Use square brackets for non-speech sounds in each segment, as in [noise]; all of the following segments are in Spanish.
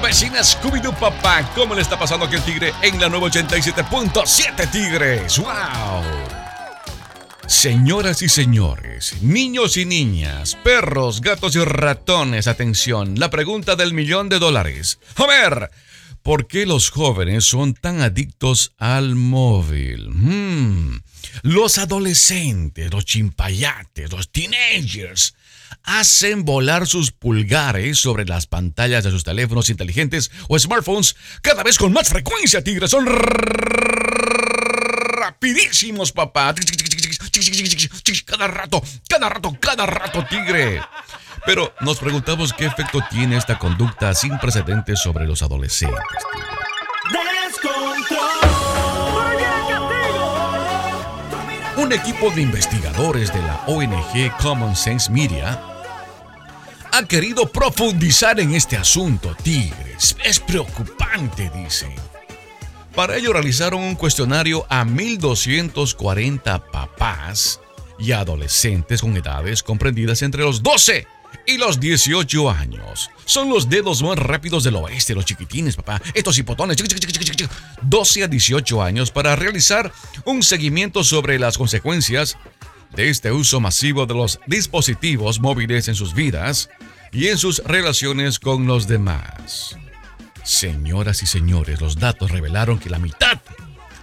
Vecina Scooby-Doo, papá, ¿cómo le está pasando aquí el tigre en la nueva 87.7 Tigres? ¡Wow! Señoras y señores, niños y niñas, perros, gatos y ratones, atención, la pregunta del millón de dólares. A ¿por qué los jóvenes son tan adictos al móvil? Hmm, los adolescentes, los chimpayates, los teenagers hacen volar sus pulgares sobre las pantallas de sus teléfonos inteligentes o smartphones cada vez con más frecuencia, tigres. Son rapidísimos, papá. Cada rato, cada rato, cada rato, tigre. Pero nos preguntamos qué efecto tiene esta conducta sin precedentes sobre los adolescentes. Un equipo de investigadores de la ONG Common Sense Media ha querido profundizar en este asunto, Tigres. Es preocupante, dicen. Para ello realizaron un cuestionario a 1.240 papás y adolescentes con edades comprendidas entre los 12 y los 18 años. Son los dedos más rápidos del oeste, los chiquitines, papá. Estos hipotones, 12 a 18 años para realizar un seguimiento sobre las consecuencias de este uso masivo de los dispositivos móviles en sus vidas y en sus relaciones con los demás. Señoras y señores, los datos revelaron que la mitad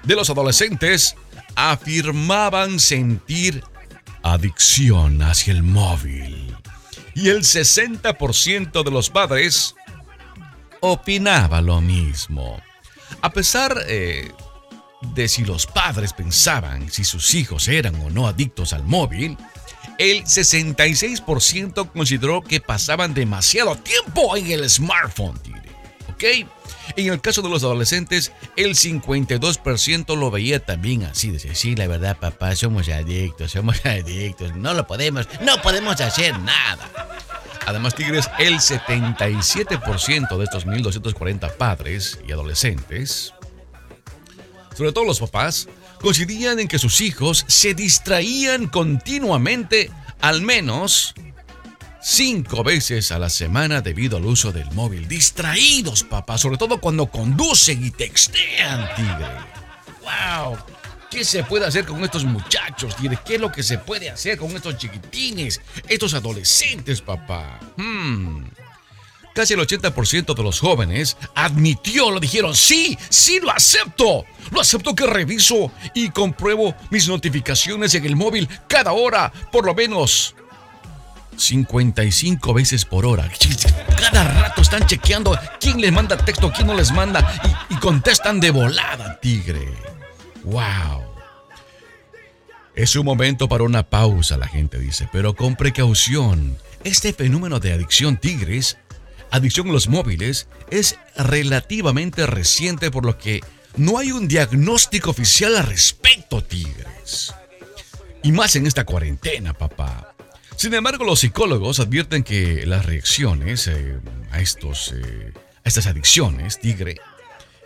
de los adolescentes afirmaban sentir adicción hacia el móvil. Y el 60% de los padres opinaba lo mismo. A pesar eh, de si los padres pensaban si sus hijos eran o no adictos al móvil, el 66% consideró que pasaban demasiado tiempo en el smartphone. ¿Ok? En el caso de los adolescentes, el 52% lo veía también así. Decía, sí, la verdad, papá, somos adictos, somos [laughs] adictos. No lo podemos, no podemos hacer nada. Además, Tigres, el 77% de estos 1.240 padres y adolescentes, sobre todo los papás, coincidían en que sus hijos se distraían continuamente, al menos cinco veces a la semana debido al uso del móvil. Distraídos, papá, sobre todo cuando conducen y textean, tigre. ¡Wow! ¿Qué se puede hacer con estos muchachos, tigre? ¿Qué es lo que se puede hacer con estos chiquitines, estos adolescentes, papá? Hmm. Casi el 80% de los jóvenes admitió, lo dijeron, sí, sí lo acepto. Lo acepto que reviso y compruebo mis notificaciones en el móvil cada hora, por lo menos 55 veces por hora. Cada rato están chequeando quién les manda texto, quién no les manda y, contestan de volada, tigre. ¡Wow! Es un momento para una pausa, la gente dice, pero con precaución. Este fenómeno de adicción tigres, adicción a los móviles, es relativamente reciente por lo que no hay un diagnóstico oficial al respecto, tigres. Y más en esta cuarentena, papá. Sin embargo, los psicólogos advierten que las reacciones eh, a, estos, eh, a estas adicciones, tigre,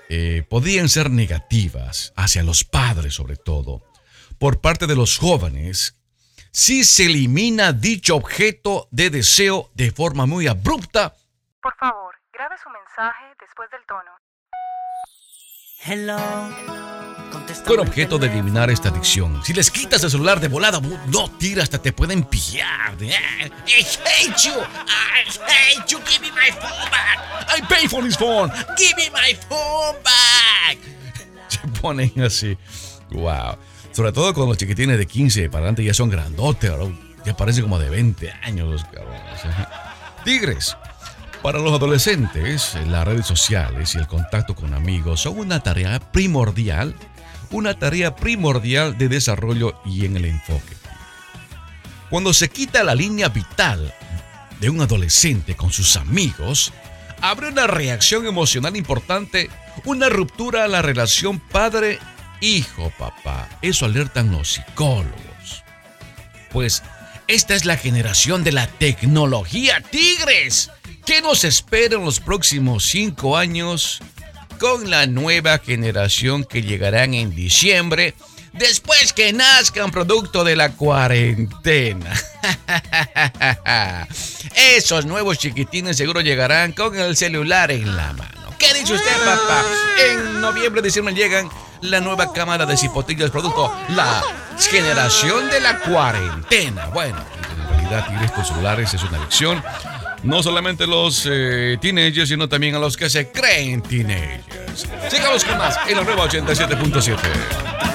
eh, podrían ser negativas hacia los padres sobre todo, por parte de los jóvenes, si se elimina dicho objeto de deseo de forma muy abrupta. Por favor, grabe su mensaje después del tono. Hello con objeto de eliminar esta adicción. Si les quitas el celular de volada, no tira, hasta te pueden pillar. I hate you. I hate you. Give me my phone back. I pay for this phone. Give me my phone back. [laughs] Se ponen así. Wow. Sobre todo cuando los chiquitines de 15 para adelante ya son grandotes, ya parecen como de 20 años los cabrones. ¿eh? Tigres. Para los adolescentes, las redes sociales y el contacto con amigos son una tarea primordial una tarea primordial de desarrollo y en el enfoque. Cuando se quita la línea vital de un adolescente con sus amigos, abre una reacción emocional importante, una ruptura a la relación padre-hijo, papá. Eso alertan los psicólogos. Pues esta es la generación de la tecnología, tigres. ¿Qué nos espera en los próximos cinco años? Con la nueva generación que llegarán en diciembre después que nazcan producto de la cuarentena. [laughs] Esos nuevos chiquitines seguro llegarán con el celular en la mano. ¿Qué dice usted, papá? En noviembre, diciembre llegan la nueva cámara de cipotillas producto la generación de la cuarentena. Bueno, en realidad ir estos celulares es una lección. No solamente los eh, teenagers, sino también a los que se creen teenagers. Sigamos con más en la nueva 87.7.